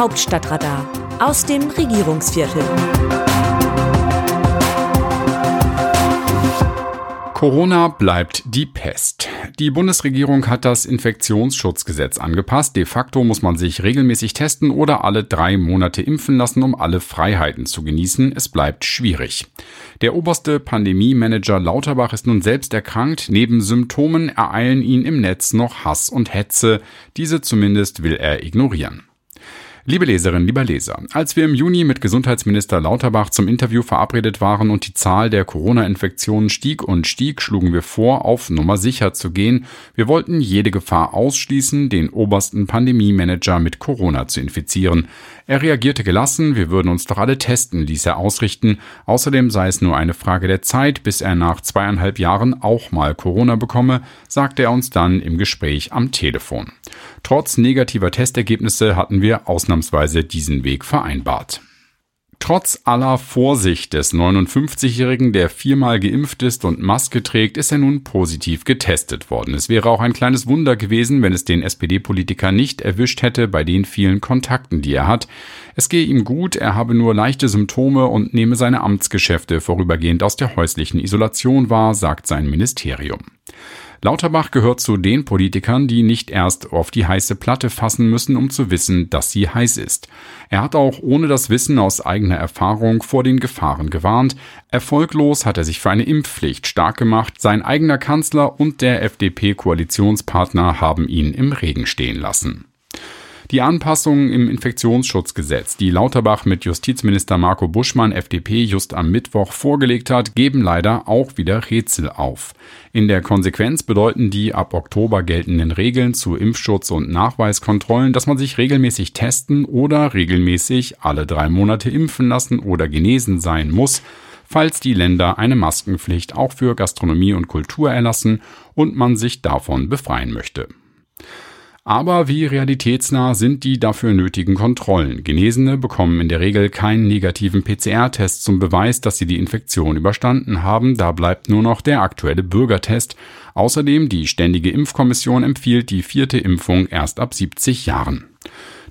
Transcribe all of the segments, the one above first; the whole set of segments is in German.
Hauptstadtradar aus dem Regierungsviertel. Corona bleibt die Pest. Die Bundesregierung hat das Infektionsschutzgesetz angepasst. De facto muss man sich regelmäßig testen oder alle drei Monate impfen lassen, um alle Freiheiten zu genießen. Es bleibt schwierig. Der oberste Pandemie-Manager Lauterbach ist nun selbst erkrankt. Neben Symptomen ereilen ihn im Netz noch Hass und Hetze. Diese zumindest will er ignorieren. Liebe Leserinnen, lieber Leser, als wir im Juni mit Gesundheitsminister Lauterbach zum Interview verabredet waren und die Zahl der Corona-Infektionen stieg und stieg, schlugen wir vor, auf Nummer sicher zu gehen. Wir wollten jede Gefahr ausschließen, den obersten Pandemie-Manager mit Corona zu infizieren. Er reagierte gelassen, wir würden uns doch alle testen, ließ er ausrichten. Außerdem sei es nur eine Frage der Zeit, bis er nach zweieinhalb Jahren auch mal Corona bekomme, sagte er uns dann im Gespräch am Telefon. Trotz negativer Testergebnisse hatten wir ausnahmsweise diesen Weg vereinbart. Trotz aller Vorsicht des 59-Jährigen, der viermal geimpft ist und Maske trägt, ist er nun positiv getestet worden. Es wäre auch ein kleines Wunder gewesen, wenn es den SPD-Politiker nicht erwischt hätte bei den vielen Kontakten, die er hat. Es gehe ihm gut, er habe nur leichte Symptome und nehme seine Amtsgeschäfte vorübergehend aus der häuslichen Isolation wahr, sagt sein Ministerium. Lauterbach gehört zu den Politikern, die nicht erst auf die heiße Platte fassen müssen, um zu wissen, dass sie heiß ist. Er hat auch ohne das Wissen aus eigener Erfahrung vor den Gefahren gewarnt. Erfolglos hat er sich für eine Impfpflicht stark gemacht. Sein eigener Kanzler und der FDP-Koalitionspartner haben ihn im Regen stehen lassen. Die Anpassungen im Infektionsschutzgesetz, die Lauterbach mit Justizminister Marco Buschmann FDP just am Mittwoch vorgelegt hat, geben leider auch wieder Rätsel auf. In der Konsequenz bedeuten die ab Oktober geltenden Regeln zu Impfschutz und Nachweiskontrollen, dass man sich regelmäßig testen oder regelmäßig alle drei Monate impfen lassen oder genesen sein muss, falls die Länder eine Maskenpflicht auch für Gastronomie und Kultur erlassen und man sich davon befreien möchte. Aber wie realitätsnah sind die dafür nötigen Kontrollen? Genesene bekommen in der Regel keinen negativen PCR-Test zum Beweis, dass sie die Infektion überstanden haben. Da bleibt nur noch der aktuelle Bürgertest. Außerdem die Ständige Impfkommission empfiehlt die vierte Impfung erst ab 70 Jahren.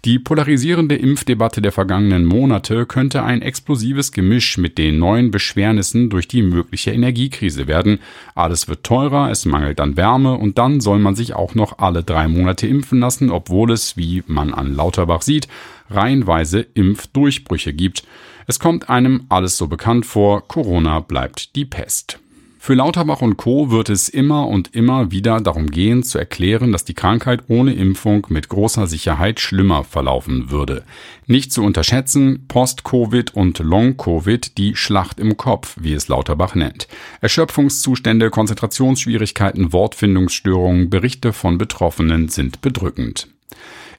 Die polarisierende Impfdebatte der vergangenen Monate könnte ein explosives Gemisch mit den neuen Beschwernissen durch die mögliche Energiekrise werden. Alles wird teurer, es mangelt an Wärme und dann soll man sich auch noch alle drei Monate impfen lassen, obwohl es, wie man an Lauterbach sieht, reihenweise Impfdurchbrüche gibt. Es kommt einem alles so bekannt vor, Corona bleibt die Pest. Für Lauterbach und Co. wird es immer und immer wieder darum gehen, zu erklären, dass die Krankheit ohne Impfung mit großer Sicherheit schlimmer verlaufen würde. Nicht zu unterschätzen, Post-Covid und Long-Covid die Schlacht im Kopf, wie es Lauterbach nennt. Erschöpfungszustände, Konzentrationsschwierigkeiten, Wortfindungsstörungen, Berichte von Betroffenen sind bedrückend.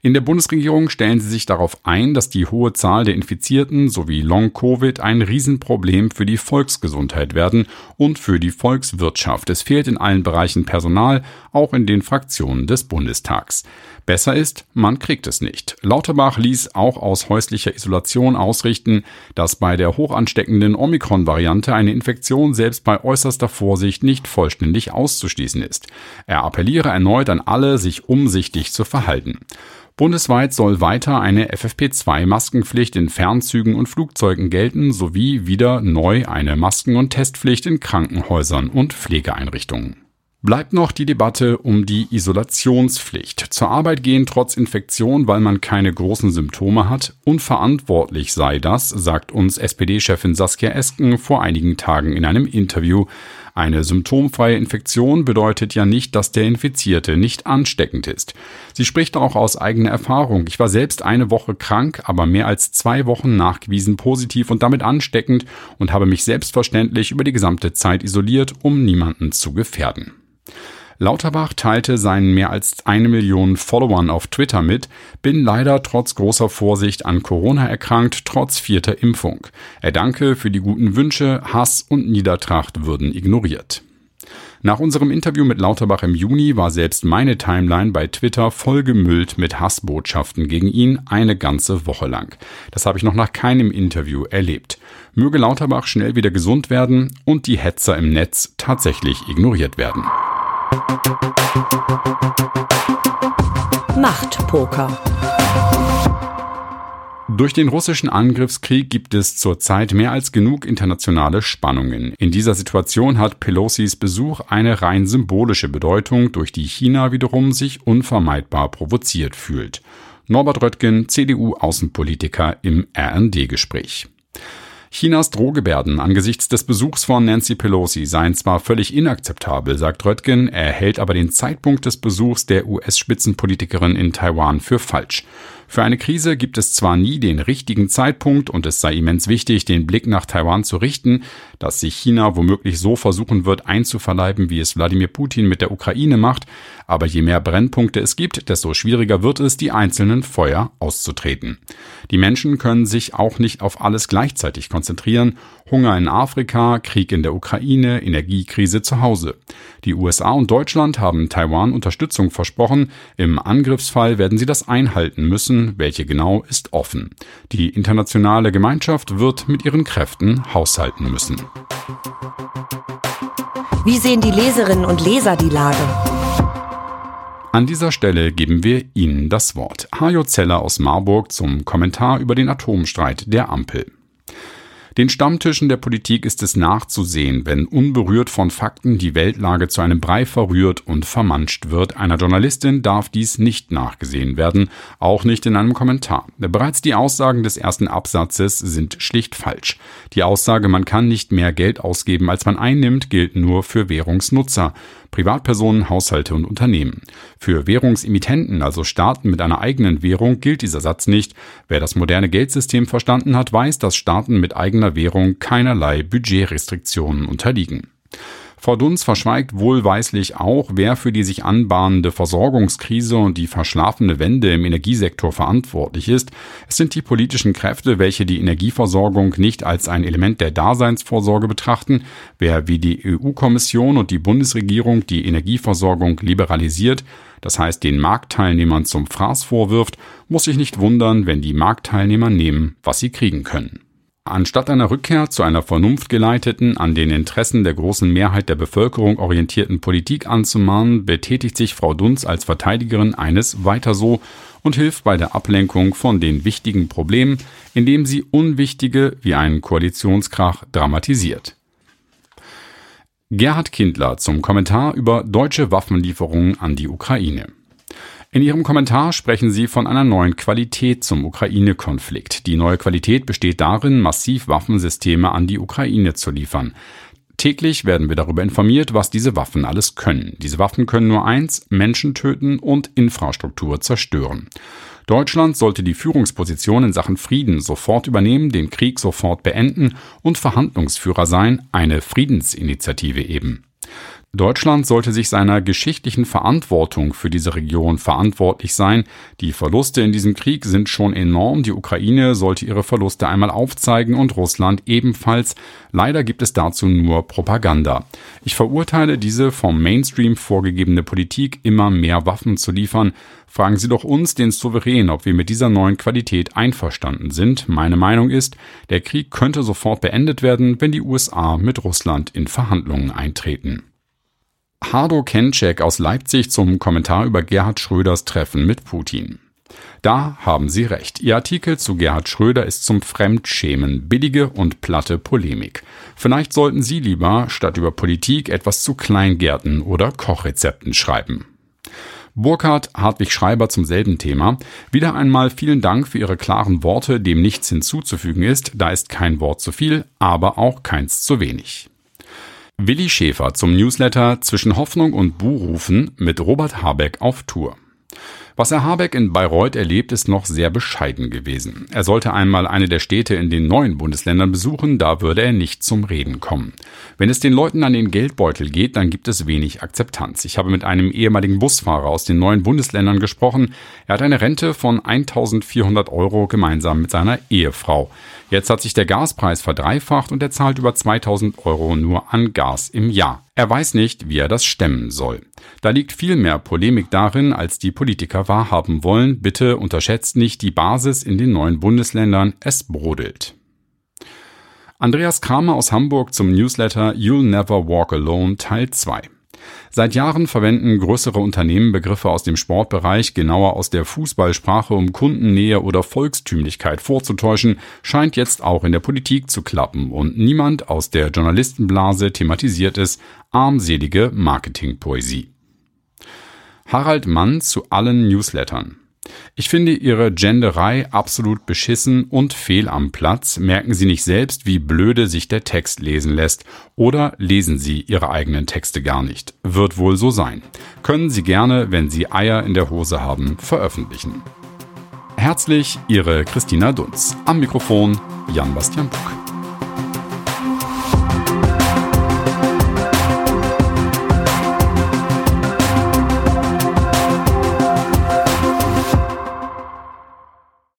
In der Bundesregierung stellen sie sich darauf ein, dass die hohe Zahl der Infizierten sowie Long-Covid ein Riesenproblem für die Volksgesundheit werden und für die Volkswirtschaft. Es fehlt in allen Bereichen Personal, auch in den Fraktionen des Bundestags. Besser ist, man kriegt es nicht. Lauterbach ließ auch aus häuslicher Isolation ausrichten, dass bei der hochansteckenden Omikron-Variante eine Infektion selbst bei äußerster Vorsicht nicht vollständig auszuschließen ist. Er appelliere erneut an alle, sich umsichtig zu verhalten. Bundesweit soll weiter eine FFP2-Maskenpflicht in Fernzügen und Flugzeugen gelten, sowie wieder neu eine Masken- und Testpflicht in Krankenhäusern und Pflegeeinrichtungen. Bleibt noch die Debatte um die Isolationspflicht. Zur Arbeit gehen trotz Infektion, weil man keine großen Symptome hat. Unverantwortlich sei das, sagt uns SPD-Chefin Saskia Esken vor einigen Tagen in einem Interview. Eine symptomfreie Infektion bedeutet ja nicht, dass der Infizierte nicht ansteckend ist. Sie spricht auch aus eigener Erfahrung. Ich war selbst eine Woche krank, aber mehr als zwei Wochen nachgewiesen positiv und damit ansteckend und habe mich selbstverständlich über die gesamte Zeit isoliert, um niemanden zu gefährden. Lauterbach teilte seinen mehr als eine Million Followern auf Twitter mit, bin leider trotz großer Vorsicht an Corona erkrankt, trotz vierter Impfung. Er danke für die guten Wünsche, Hass und Niedertracht würden ignoriert. Nach unserem Interview mit Lauterbach im Juni war selbst meine Timeline bei Twitter vollgemüllt mit Hassbotschaften gegen ihn eine ganze Woche lang. Das habe ich noch nach keinem Interview erlebt. Möge Lauterbach schnell wieder gesund werden und die Hetzer im Netz tatsächlich ignoriert werden. Machtpoker. Durch den russischen Angriffskrieg gibt es zurzeit mehr als genug internationale Spannungen. In dieser Situation hat Pelosis Besuch eine rein symbolische Bedeutung, durch die China wiederum sich unvermeidbar provoziert fühlt. Norbert Röttgen, CDU-Außenpolitiker im RND-Gespräch. Chinas Drohgebärden angesichts des Besuchs von Nancy Pelosi seien zwar völlig inakzeptabel, sagt Röttgen, er hält aber den Zeitpunkt des Besuchs der US-Spitzenpolitikerin in Taiwan für falsch. Für eine Krise gibt es zwar nie den richtigen Zeitpunkt und es sei immens wichtig, den Blick nach Taiwan zu richten, dass sich China womöglich so versuchen wird einzuverleiben, wie es Wladimir Putin mit der Ukraine macht, aber je mehr Brennpunkte es gibt, desto schwieriger wird es, die einzelnen Feuer auszutreten. Die Menschen können sich auch nicht auf alles gleichzeitig konzentrieren, Hunger in Afrika, Krieg in der Ukraine, Energiekrise zu Hause. Die USA und Deutschland haben Taiwan Unterstützung versprochen, im Angriffsfall werden sie das einhalten müssen, welche genau ist offen. Die internationale Gemeinschaft wird mit ihren Kräften haushalten müssen. Wie sehen die Leserinnen und Leser die Lage? An dieser Stelle geben wir Ihnen das Wort. Hajo Zeller aus Marburg zum Kommentar über den Atomstreit der Ampel. Den Stammtischen der Politik ist es nachzusehen, wenn unberührt von Fakten die Weltlage zu einem Brei verrührt und vermanscht wird. Einer Journalistin darf dies nicht nachgesehen werden, auch nicht in einem Kommentar. Bereits die Aussagen des ersten Absatzes sind schlicht falsch. Die Aussage, man kann nicht mehr Geld ausgeben, als man einnimmt, gilt nur für Währungsnutzer. Privatpersonen, Haushalte und Unternehmen. Für Währungsemittenten, also Staaten mit einer eigenen Währung, gilt dieser Satz nicht. Wer das moderne Geldsystem verstanden hat, weiß, dass Staaten mit eigener Währung keinerlei Budgetrestriktionen unterliegen. Frau Dunz verschweigt wohlweislich auch, wer für die sich anbahnende Versorgungskrise und die verschlafene Wende im Energiesektor verantwortlich ist. Es sind die politischen Kräfte, welche die Energieversorgung nicht als ein Element der Daseinsvorsorge betrachten. Wer wie die EU-Kommission und die Bundesregierung die Energieversorgung liberalisiert, das heißt den Marktteilnehmern zum Fraß vorwirft, muss sich nicht wundern, wenn die Marktteilnehmer nehmen, was sie kriegen können. Anstatt einer Rückkehr zu einer vernunftgeleiteten, an den Interessen der großen Mehrheit der Bevölkerung orientierten Politik anzumahnen, betätigt sich Frau Dunz als Verteidigerin eines weiter so und hilft bei der Ablenkung von den wichtigen Problemen, indem sie unwichtige wie einen Koalitionskrach dramatisiert. Gerhard Kindler zum Kommentar über deutsche Waffenlieferungen an die Ukraine. In Ihrem Kommentar sprechen Sie von einer neuen Qualität zum Ukraine-Konflikt. Die neue Qualität besteht darin, massiv Waffensysteme an die Ukraine zu liefern. Täglich werden wir darüber informiert, was diese Waffen alles können. Diese Waffen können nur eins, Menschen töten und Infrastruktur zerstören. Deutschland sollte die Führungsposition in Sachen Frieden sofort übernehmen, den Krieg sofort beenden und Verhandlungsführer sein, eine Friedensinitiative eben. Deutschland sollte sich seiner geschichtlichen Verantwortung für diese Region verantwortlich sein. Die Verluste in diesem Krieg sind schon enorm. Die Ukraine sollte ihre Verluste einmal aufzeigen und Russland ebenfalls. Leider gibt es dazu nur Propaganda. Ich verurteile diese vom Mainstream vorgegebene Politik, immer mehr Waffen zu liefern. Fragen Sie doch uns, den Souverän, ob wir mit dieser neuen Qualität einverstanden sind. Meine Meinung ist, der Krieg könnte sofort beendet werden, wenn die USA mit Russland in Verhandlungen eintreten. Hardo Kenczek aus Leipzig zum Kommentar über Gerhard Schröders Treffen mit Putin. Da haben Sie recht. Ihr Artikel zu Gerhard Schröder ist zum Fremdschämen, billige und platte Polemik. Vielleicht sollten Sie lieber statt über Politik etwas zu Kleingärten oder Kochrezepten schreiben. Burkhard Hartwig Schreiber zum selben Thema. Wieder einmal vielen Dank für Ihre klaren Worte, dem nichts hinzuzufügen ist. Da ist kein Wort zu viel, aber auch keins zu wenig. Willi Schäfer zum Newsletter Zwischen Hoffnung und Buhrufen mit Robert Habeck auf Tour. Was Herr Habeck in Bayreuth erlebt, ist noch sehr bescheiden gewesen. Er sollte einmal eine der Städte in den neuen Bundesländern besuchen, da würde er nicht zum Reden kommen. Wenn es den Leuten an den Geldbeutel geht, dann gibt es wenig Akzeptanz. Ich habe mit einem ehemaligen Busfahrer aus den neuen Bundesländern gesprochen. Er hat eine Rente von 1400 Euro gemeinsam mit seiner Ehefrau. Jetzt hat sich der Gaspreis verdreifacht und er zahlt über 2000 Euro nur an Gas im Jahr. Er weiß nicht, wie er das stemmen soll. Da liegt viel mehr Polemik darin, als die Politiker wahrhaben wollen. Bitte unterschätzt nicht die Basis in den neuen Bundesländern. Es brodelt. Andreas Kramer aus Hamburg zum Newsletter You'll Never Walk Alone Teil 2. Seit Jahren verwenden größere Unternehmen Begriffe aus dem Sportbereich, genauer aus der Fußballsprache, um Kundennähe oder Volkstümlichkeit vorzutäuschen, scheint jetzt auch in der Politik zu klappen und niemand aus der Journalistenblase thematisiert es, armselige Marketingpoesie. Harald Mann zu allen Newslettern. Ich finde Ihre Genderei absolut beschissen und fehl am Platz. Merken Sie nicht selbst, wie blöde sich der Text lesen lässt. Oder lesen Sie Ihre eigenen Texte gar nicht. Wird wohl so sein. Können Sie gerne, wenn Sie Eier in der Hose haben, veröffentlichen. Herzlich Ihre Christina Dunz. Am Mikrofon Jan Bastian Buck.